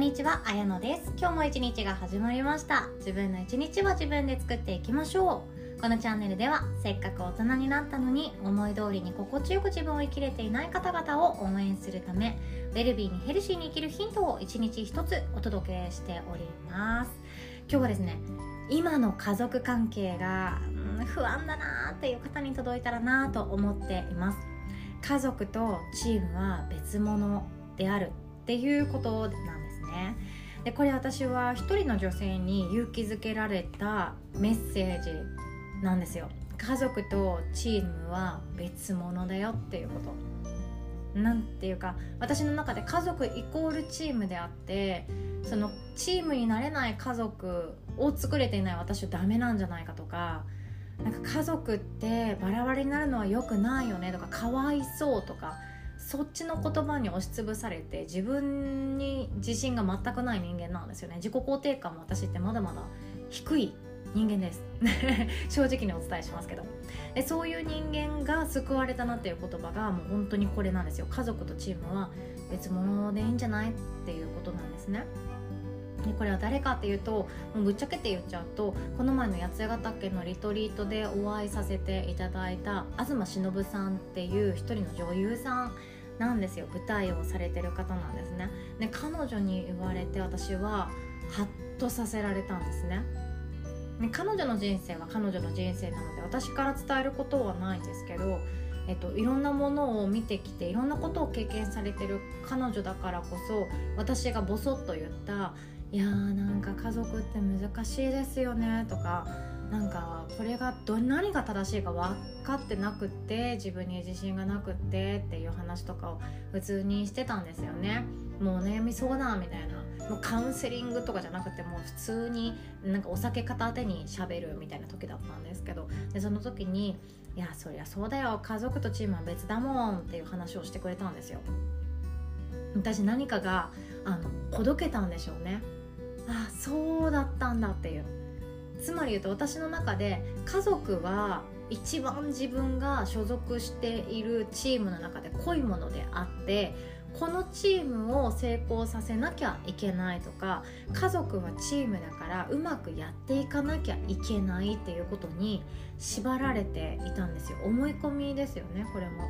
んにちは、あやのです。今日も一日が始まりました。自分の一日は自分で作っていきましょう。このチャンネルではせっかく大人になったのに思い通りに心地よく自分を生きれていない方々を応援するためウェルビーにヘルシーに生きるヒントを一日一つお届けしております。今日はですね今の家族関係が、うん、不安だなーっていう方に届いたらなと思っています。家族とチームは別物であるっていうことね。でこれ私は一人の女性に勇気づけられたメッセージなんですよ。家族とチームは別物だよっていうこと。なんていうか私の中で家族イコールチームであってそのチームになれない家族を作れていない私はダメなんじゃないかとかなんか家族ってバラバラになるのは良くないよねとかかわいそうとかそっちの言葉に押しつぶされて自分に自信が全くない人間なんですよね。自己肯定感も私ってまだまだ低い人間です。正直にお伝えしますけど。でそういう人間が救われたなっていう言葉がもう本当にこれなんですよ。家族とチームは別物でいいんじゃないっていうことなんですね。でこれは誰かっていうともうぶっちゃけて言っちゃうとこの前の八ヶ岳のリトリートでお会いさせていただいた東忍さんっていう一人の女優さんなんですよ舞台をされてる方なんですね。で彼女に言われて私はハッとさせられたんですね。で彼女の人生は彼女の人生なので私から伝えることはないんですけどえっと、いろんなものを見てきていろんなことを経験されてる彼女だからこそ私がボソッと言ったいやーなんか家族って難しいですよねとかなんかこれがど何が正しいか分かってなくって自分に自信がなくってっていう話とかを普通にしてたんですよね。もうお悩み相談みたいな。もうカウンセリングとかじゃなくてもう普通になんかお酒片手にしゃべるみたいな時だったんですけど。でその時に「いやそりゃそうだよ。家族とチームは別だもん」っていう話をしてくれたんですよ。私何かがあのほどけたんでしょうね。あそうだったんだっていう。つまり言うと私の中で家族は一番自分が所属しているチームの中で濃いものであってこのチームを成功させなきゃいけないとか家族はチームだからうまくやっていかなきゃいけないっていうことに縛られていたんですよ思い込みですよねこれも。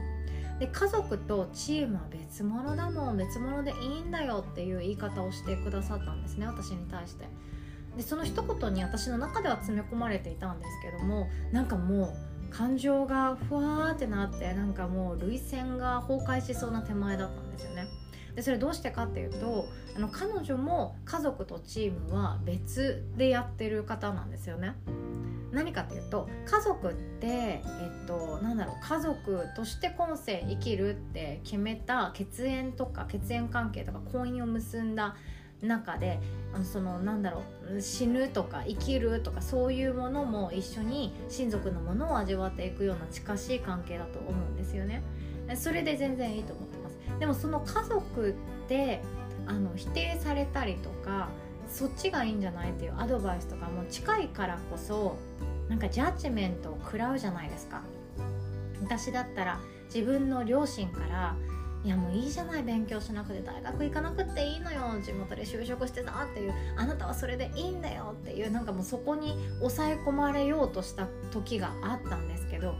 で家族とチームは別物だもん別物でいいんだよっていう言い方をしてくださったんですね私に対してでその一言に私の中では詰め込まれていたんですけどもなんかもう感情がふわーってなってなんかもう涙腺が崩壊しそうな手前だったんですよね。でそれどうしてかっていうとあの彼女も家族とチームは別でやってる方なんですよね。何かっていうと家族って、えっと、なんだろう家族として今世生きるって決めた血縁とか血縁関係とか婚姻を結んだ中であのそのなんだろう死ぬとか生きるとかそういうものも一緒に親族のものを味わっていくような近しい関係だと思うんですよね。それで全然いいと思ってます。でもその家族ってあの否定されたりとかそっちがいいんじゃないっていうアドバイスとかも近いからこそなんかジャッジメントを食らうじゃないですか。私だったら自分の両親からいやもういいじゃない勉強しなくて大学行かなくていいのよ。地元で就職してたっていうあなたはそれでいいんだよっていうなんかもうそこに抑え込まれようとした時があったんですけど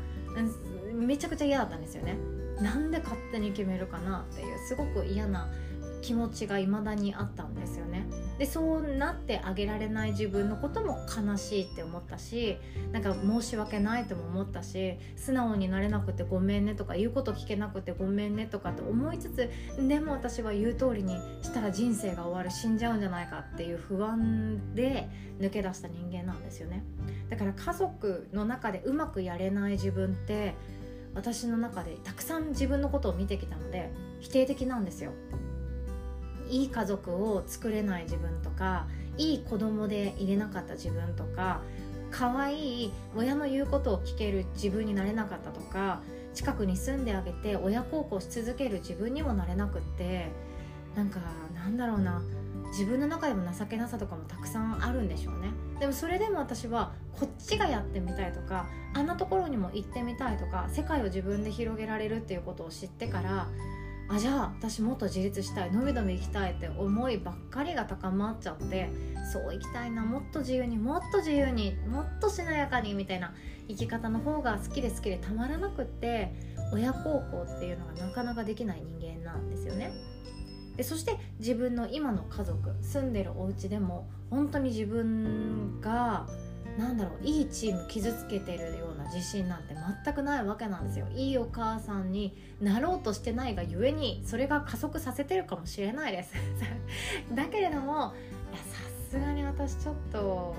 めちゃくちゃ嫌だったんですよね。なんで勝手に決めるかなっていうすごく嫌な気持ちが未だにあったんですよね。でそうなってあげられない自分のことも悲しいって思ったしなんか申し訳ないとも思ったし素直になれなくてごめんねとか言うこと聞けなくてごめんねとかって思いつつでも私は言う通りにしたら人生が終わる死んじゃうんじゃないかっていう不安で抜け出した人間なんですよね。だから家族の中でうまくやれない自分って私の中でたくさん自分のことを見てきたので否定的なんですよ。いい家族を作れない自分とかいい子供で入れなかった自分とか可愛い親の言うことを聞ける自分になれなかったとか近くに住んであげて親孝行し続ける自分にもなれなくってなんかなんだろうな。自分の中でも情けなさとかもたくさんあるんでしょうね。でもそれでも私はこっちがやってみたいとかあんなところにも行ってみたいとか世界を自分で広げられるっていうことを知ってからあじゃあ私もっと自立したいのびのび行きたいって思いばっかりが高まっちゃってそう生きたいなもっと自由にもっと自由にもっとしなやかにみたいな生き方の方が好きで好きでたまらなくって親孝行っていうのがなかなかできない人間なんですよね。でそして自分の今の家族住んでるお家でも本当に自分がなんだろういいチーム傷つけてるような自信なんて全くないわけなんですよ。いいお母さんになろうとしてないがゆえにそれが加速させてるかもしれないです。だけれどもいやさすがに私ちょっと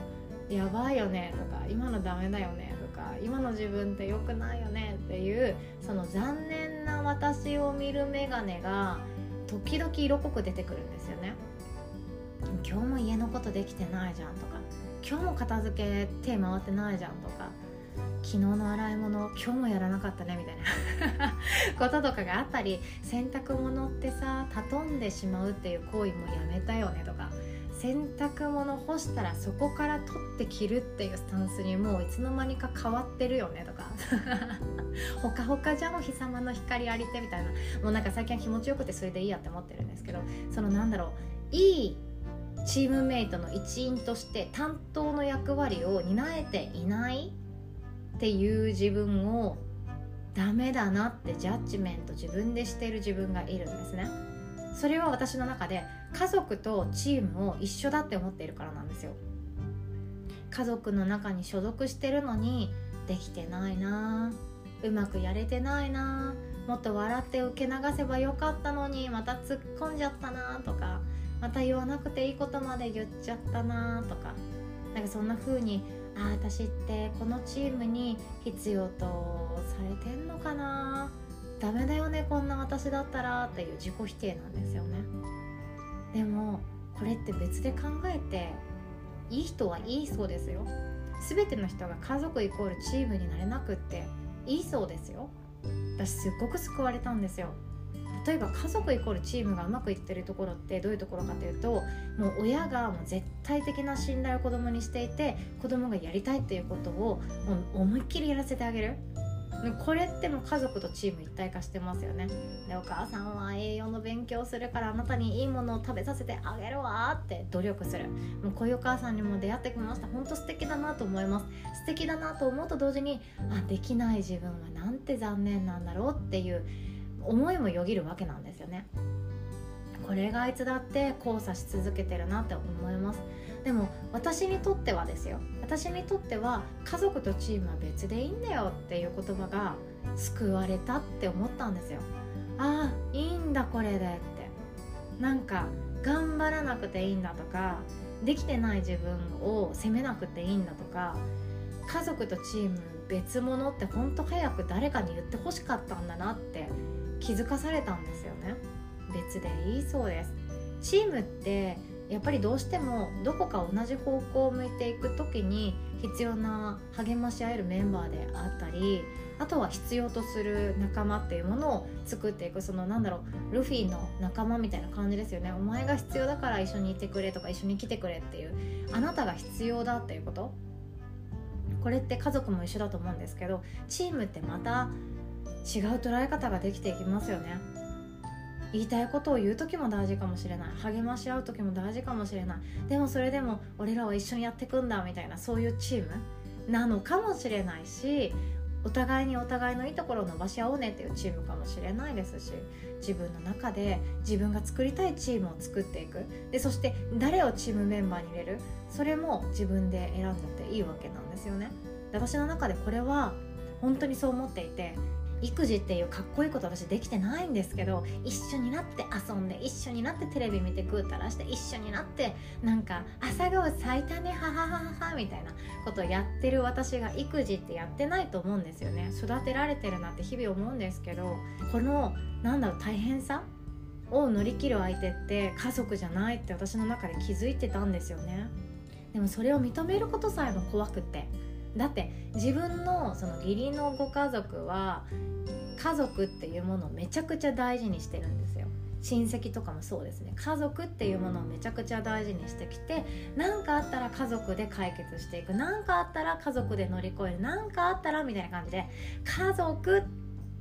やばいよねとか今のダメだよねとか今の自分って良くないよねっていうその残念な私を見る眼鏡が時々色濃く出てくるんですよね。今日も家のことできてないじゃんとか。今日も片付け手回ってないじゃんとか昨日の洗い物今日もやらなかったねみたいな こととかがあったり洗濯物ってさ畳んでしまうっていう行為もやめたよねとか洗濯物干したらそこから取って着るっていうスタンスにもういつの間にか変わってるよねとか ほかほかじゃんお日様の光ありてみたいなもうなんか最近は気持ちよくてそれでいいやって思ってるんですけどそのなんだろういいチームメイトの一員として担当の役割を担えていないっていう自分をダメだなってジャッジメント自分でしている自分がいるんですね。それは私の中で家族とチームを一緒だって思っているからなんですよ。家族の中に所属してるのにできてないなうまくやれてないなもっと笑って受け流せばよかったのにまた突っ込んじゃったなとかまた言わなくていいことまで言っちゃったなとか。なんかそんな風にああ私ってこのチームに必要とされてんのかな。ダメだよねこんな私だったらっていう自己否定なんですよね。でもこれって別で考えていい人はいいそうですよ。全ての人が家族イコールチームになれなくっていいそうですよ。私すっごく救われたんですよ。例えば家族イコールチームがうまくいってるところってどういうところかというともう親がもう絶対的な信頼を子供にしていて子供がやりたいっていうことをもう思いっきりやらせてあげる。これってもう家族とチーム一体化してますよね。でお母さんは栄養の勉強するからあなたにいいものを食べさせてあげるわって努力する。もうこういうお母さんにも出会ってきました。本当素敵だなと思います。素敵だなと思うと同時にあできない自分はなんて残念なんだろうっていう思いもよぎるわけなんですよね。これがあいつだって交差し続けてるなって思います。でも私にとってはですよ。私にとっては家族とチームは別でいいんだよっていう言葉が救われたって思ったんですよ。ああいいんだこれでって。なんか頑張らなくていいんだとかできてない自分を責めなくていいんだとか家族とチーム別物ってほんと早く誰かに言ってほしかったんだなって気づかされたんですよね。別でいいそうです。チームってやっぱりどうしてもどこか同じ方向を向いていく時に必要な励まし合えるメンバーであったりあとは必要とする仲間っていうものを作っていくそのなんだろうルフィの仲間みたいな感じですよね。お前が必要だから一緒にいてくれとか一緒に来てくれっていうあなたが必要だっていうこと。これって家族も一緒だと思うんですけどチームってまた違う捉え方ができていきますよね。言いたいことを言う時も大事かもしれない。励まし合う時も大事かもしれない。でもそれでも俺らは一緒にやってくんだみたいなそういうチームなのかもしれないしお互いにお互いのいいところを伸ばし合おうねっていうチームかもしれないですし自分の中で自分が作りたいチームを作っていく。でそして誰をチームメンバーに入れる？それも自分で選んでていいわけなんですよね。私の中でこれは本当にそう思っていて育児っていうかっこいいこと私できてないんですけど一緒になって遊んで一緒になってテレビ見てぐうたらして一緒になってなんか朝顔咲いたねはははははみたいなことをやってる私が育児ってやってないと思うんですよね。育てられてるなって日々思うんですけどこのなんだろう大変さを乗り切る相手って家族じゃないって私の中で気づいてたんですよね。でもそれを認めることさえも怖くってだって自分のその義理のご家族は家族っていうものをめちゃくちゃ大事にしてるんですよ。親戚とかもそうですね。家族っていうものをめちゃくちゃ大事にしてきて何かあったら家族で解決していく。何かあったら家族で乗り越える。何かあったらみたいな感じで家族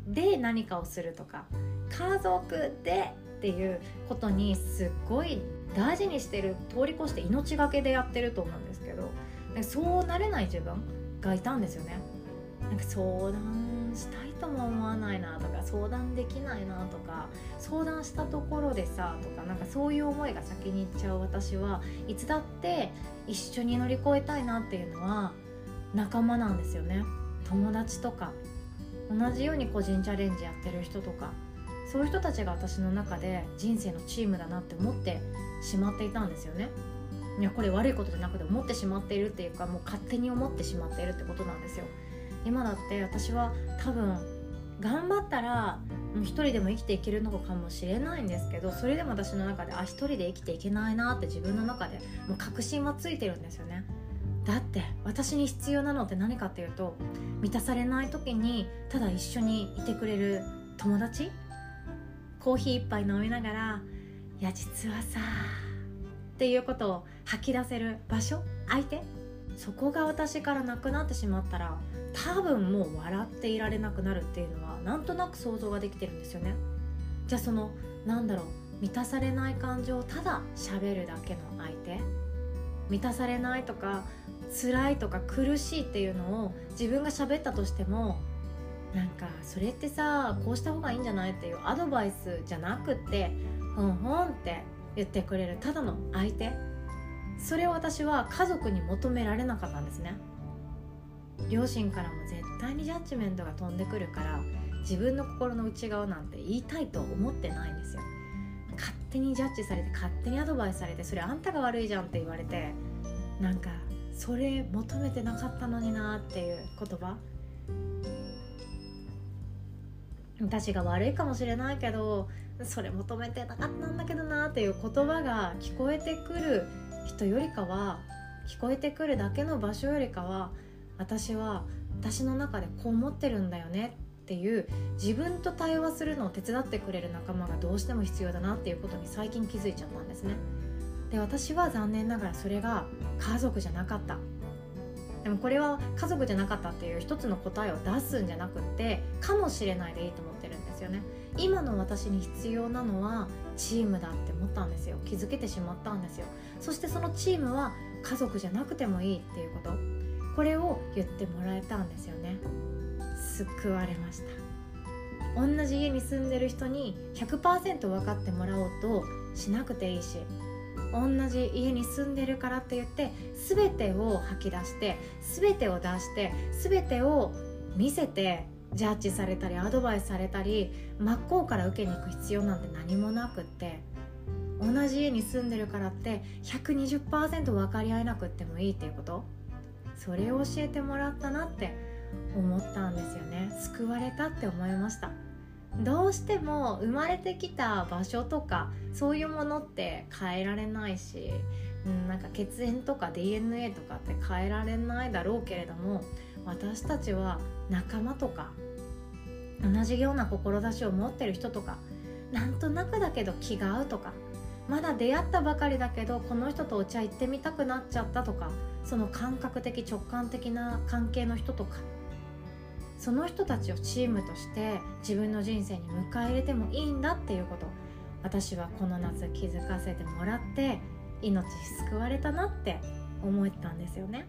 で何かをするとか家族でっていうことにすっごい大事にしてる通り越して命がけでやってると思うんですけどそうなれない自分がいたんですよね。なんか相談したいとも思わないなとか相談できないなとか相談したところでさとかなんかそういう思いが先にいっちゃう私はいつだって一緒に乗り越えたいなっていうのは仲間なんですよね。友達とか同じように個人チャレンジやってる人とかそういう人たちが私の中で人生のチームだなって思ってしまっていたんですよね。いやこれ悪いことじゃなくて思ってしまっているっていうかもう勝手に思ってしまっているってことなんですよ。今だって私は多分頑張ったら一人でも生きていけるのかもしれないんですけどそれでも私の中であ一人で生きていけないなって自分の中でもう確信はついてるんですよね。だって私に必要なのって何かっていうと満たされない時にただ一緒にいてくれる友達？コーヒー一杯飲みながら「いや実はさ」っていうことを吐き出せる場所？相手？そこが私からなくなってしまったら多分もう笑っていられなくなるっていうのはなんとなく想像ができてるんですよね。じゃあそのなんだろう満たされない感情をただ喋るだけの相手？満たされないとか辛いとか苦しいっていうのを自分が喋ったとしてもなんかそれってさこうした方がいいんじゃない？っていうアドバイスじゃなくってほんほんって言ってくれるただの相手。それを私は家族に求められなかったんですね。両親からも絶対にジャッジメントが飛んでくるから自分の心の内側なんて言いたいと思ってないんですよ。勝手にジャッジされて勝手にアドバイスされてそれあんたが悪いじゃんって言われてなんかそれ求めてなかったのになっていう言葉。私が悪いかもしれないけどそれ求めてなかったんだけどなっていう言葉が聞こえてくる人よりかは聞こえてくるだけの場所よりかは私は私の中でこう思ってるんだよねっていう自分と対話するのを手伝ってくれる仲間がどうしても必要だなっていうことに最近気づいちゃったんですね。で私は残念ながらそれが家族じゃなかった。でもこれは家族じゃなかったっていう一つの答えを出すんじゃなくってかもしれないでいいと思ってるんですよね。今の私に必要なのはチームだって思ったんですよ。気づけてしまったんですよ。そしてそのチームは家族じゃなくてもいいっていうこと。これを言ってもらえたんですよね。救われました。同じ家に住んでる人に100%分かってもらおうとしなくていいし同じ家に住んでるからって言って全てを吐き出して全てを出して全てを見せてジャッジされたりアドバイスされたり真っ向から受けに行く必要なんて何もなくって同じ家に住んでるからって120%分かり合えなくってもいいっていうこと。それを教えてもらったなって思ったんですよね。救われたって思いました。どうしても生まれてきた場所とかそういうものって変えられないし、うん、なんか血縁とか DNA とかって変えられないだろうけれども私たちは仲間とか同じような志を持ってる人とかなんとなくだけど気が合うとかまだ出会ったばかりだけどこの人とお茶行ってみたくなっちゃったとかその感覚的直感的な関係の人とかその人たちをチームとして自分の人生に迎え入れてもいいんだっていうこと私はこの夏気づかせてもらって命救われたなって思ったんですよね。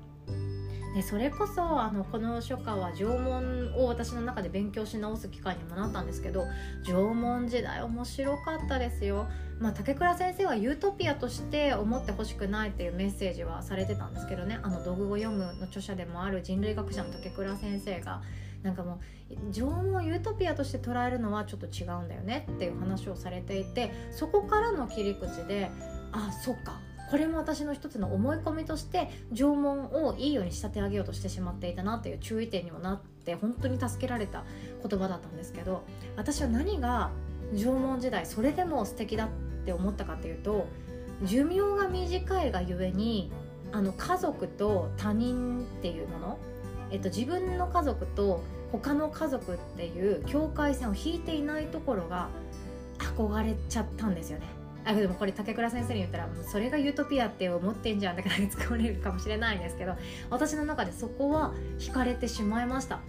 でそれこそあのこの書家は縄文を私の中で勉強し直す機会にもなったんですけど縄文時代面白かったですよ。まあ、竹倉先生はユートピアとして思ってほしくないっていうメッセージはされてたんですけどねあの「道具を読む」の著者でもある人類学者の竹倉先生がなんかもう縄文をユートピアとして捉えるのはちょっと違うんだよねっていう話をされていてそこからの切り口であそっか。これも私の一つの思い込みとして縄文をいいように仕立て上げようとしてしまっていたなっていう注意点にもなって本当に助けられた言葉だったんですけど私は何が縄文時代それでも素敵だって思ったかっていうと寿命が短いがゆえにあの家族と他人っていうもの、えっと、自分の家族と他の家族っていう境界線を引いていないところが憧れちゃったんですよね。あでもこれ竹倉先生に言ったらそれがユートピアって思ってんじゃんだから使われるかもしれないんですけど私の中でそこは惹かれてしまいました。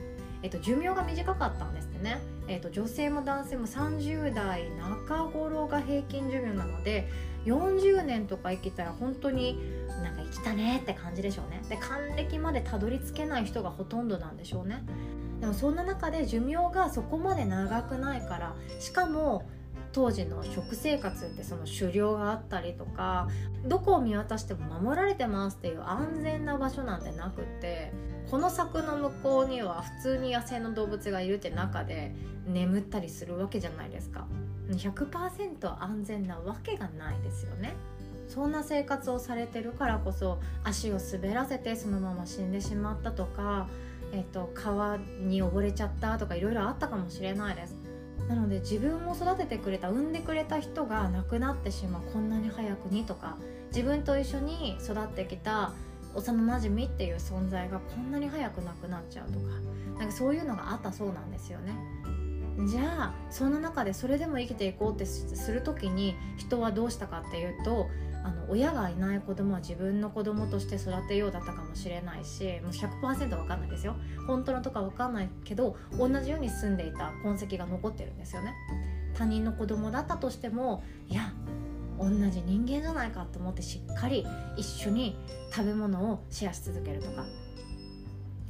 えっと、寿命が短かったんですってね、えっと、女性も男性も30代中頃が平均寿命なので40年とか生きたら本当になんか生きたねって感じでしょうね。で還暦までたどり着けない人がほとんどなんでしょうね。でもそんな中で寿命がそこまで長くないからしかも当時の食生活ってその狩猟があったりとかどこを見渡しても守られてますっていう安全な場所なんてなくってこの柵の向こうには普通に野生の動物がいるって中で眠ったりするわけじゃないですか。100%安全なわけがないですよね。そんな生活をされてるからこそ足を滑らせてそのまま死んでしまったとか、えっと、川に溺れちゃったとかいろいろあったかもしれないです。なので自分を育ててくれた産んでくれた人が亡くなってしまうこんなに早くにとか自分と一緒に育ってきた幼なじみっていう存在がこんなに早くなくなっちゃうとかなんかそういうのがあったそうなんですよね。じゃあそんな中でそれでも生きていこうってする時に人はどうしたかっていうとあの親がいない子供は自分の子供として育てようだったかもしれないしもう100%分かんないですよ。本当のとか分かんないけど同じように住んでいた痕跡が残ってるんですよね。他人の子供だったとしてもいや同じ人間じゃないかと思ってしっかり一緒に食べ物をシェアし続けるとか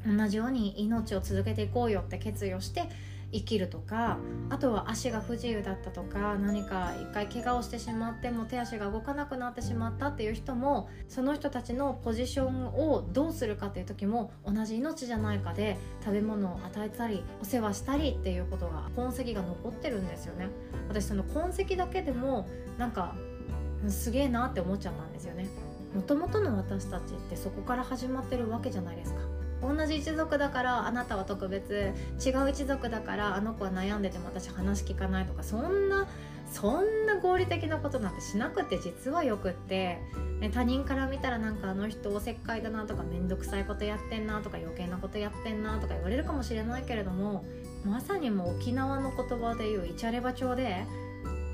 同じように命を続けていこうよって決意をして生きるとかあとは足が不自由だったとか何か一回怪我をしてしまっても手足が動かなくなってしまったっていう人もその人たちのポジションをどうするかっていう時も同じ命じゃないかで食べ物を与えたりお世話したりっていうことが痕跡が残ってるんですよね。私その痕跡だけでもなんかすげえなって思っちゃったんですよね。もともとの私たちってそこから始まってるわけじゃないですか。同じ一族だからあなたは特別違う一族だからあの子は悩んでても私話聞かないとかそんなそんな合理的なことなんてしなくて実はよくって、ね、他人から見たらなんかあの人おせっかいだなとか面倒くさいことやってんなとか余計なことやってんなとか言われるかもしれないけれどもまさにもう沖縄の言葉で言うイチャレバ町で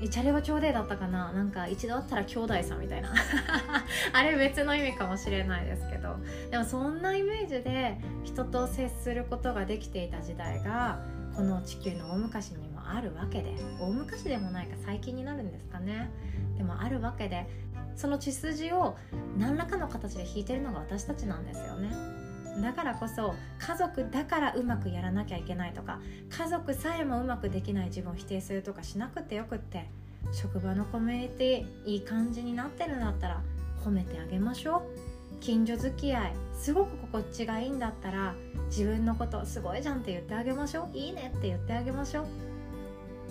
えチャレバ町でだったかな？なんか一度会ったら兄弟さんみたいな。あれ別の意味かもしれないですけど。でもそんなイメージで人と接することができていた時代がこの地球の大昔にもあるわけで。大昔でもないか最近になるんですかね。でもあるわけでその血筋を何らかの形で引いてるのが私たちなんですよね。だからこそ家族だからうまくやらなきゃいけないとか家族さえもうまくできない自分を否定するとかしなくてよくって職場のコミュニティいい感じになってるんだったら褒めてあげましょう。近所付き合いすごく心地がいいんだったら自分のことすごいじゃんって言ってあげましょう。いいねって言ってあげましょう。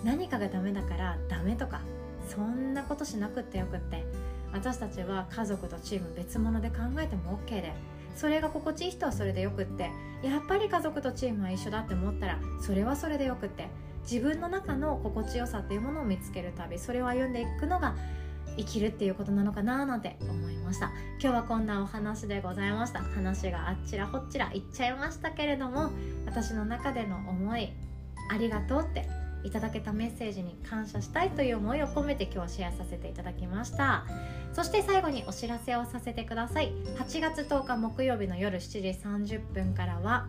何かがダメだからダメとかそんなことしなくってよくって私たちは家族とチーム別物で考えても OK でそれが心地いい人はそれでよくってやっぱり家族とチームは一緒だって思ったらそれはそれでよくって自分の中の心地よさっていうものを見つける旅それを歩んでいくのが生きるっていうことなのかななんて思いました。今日はこんなお話でございました。話があっちらほっちら言っちゃいましたけれども私の中での思いありがとうっていただけたメッセージに感謝したいという思いを込めて今日シェアさせていただきました。そして最後にお知らせをさせてください。8月10日木曜日の夜7時30分からは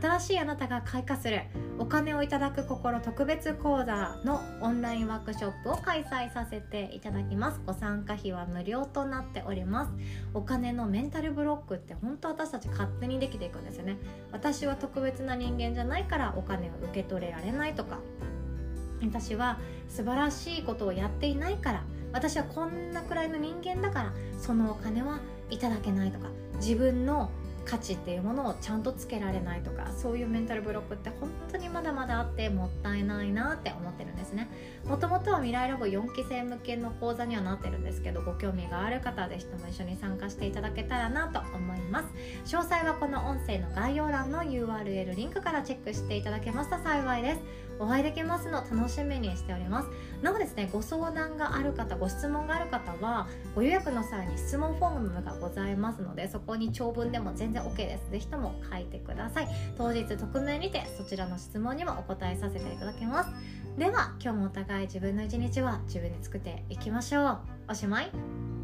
新しいあなたが開花するお金をいただく心特別講座のオンラインワークショップを開催させていただきます。ご参加費は無料となっております。お金のメンタルブロックって本当私たち勝手にできていくんですよね。私は特別な人間じゃないからお金を受け取れられないとか私は素晴らしいことをやっていないから私はこんなくらいの人間だからそのお金はいただけないとか自分の価値っていうものをちゃんとつけられないとかそういうメンタルブロックって本当にまだまだあってもったいないなって思ってるんですね。もともとは未来ラボ4期生向けの講座にはなってるんですけどご興味がある方はぜひとも一緒に参加していただけたらなと思います。詳細はこの音声の概要欄の URL リンクからチェックしていただけますと幸いです。お会いできますの楽しみにしております。なおですねご相談がある方ご質問がある方はご予約の際に質問フォームがございますのでそこに長文でも全然 OK です。ぜひとも書いてください。当日匿名にてそちらの質問にもお答えさせていただきます。では今日もお互い自分の一日は自分で作っていきましょう。おしまい。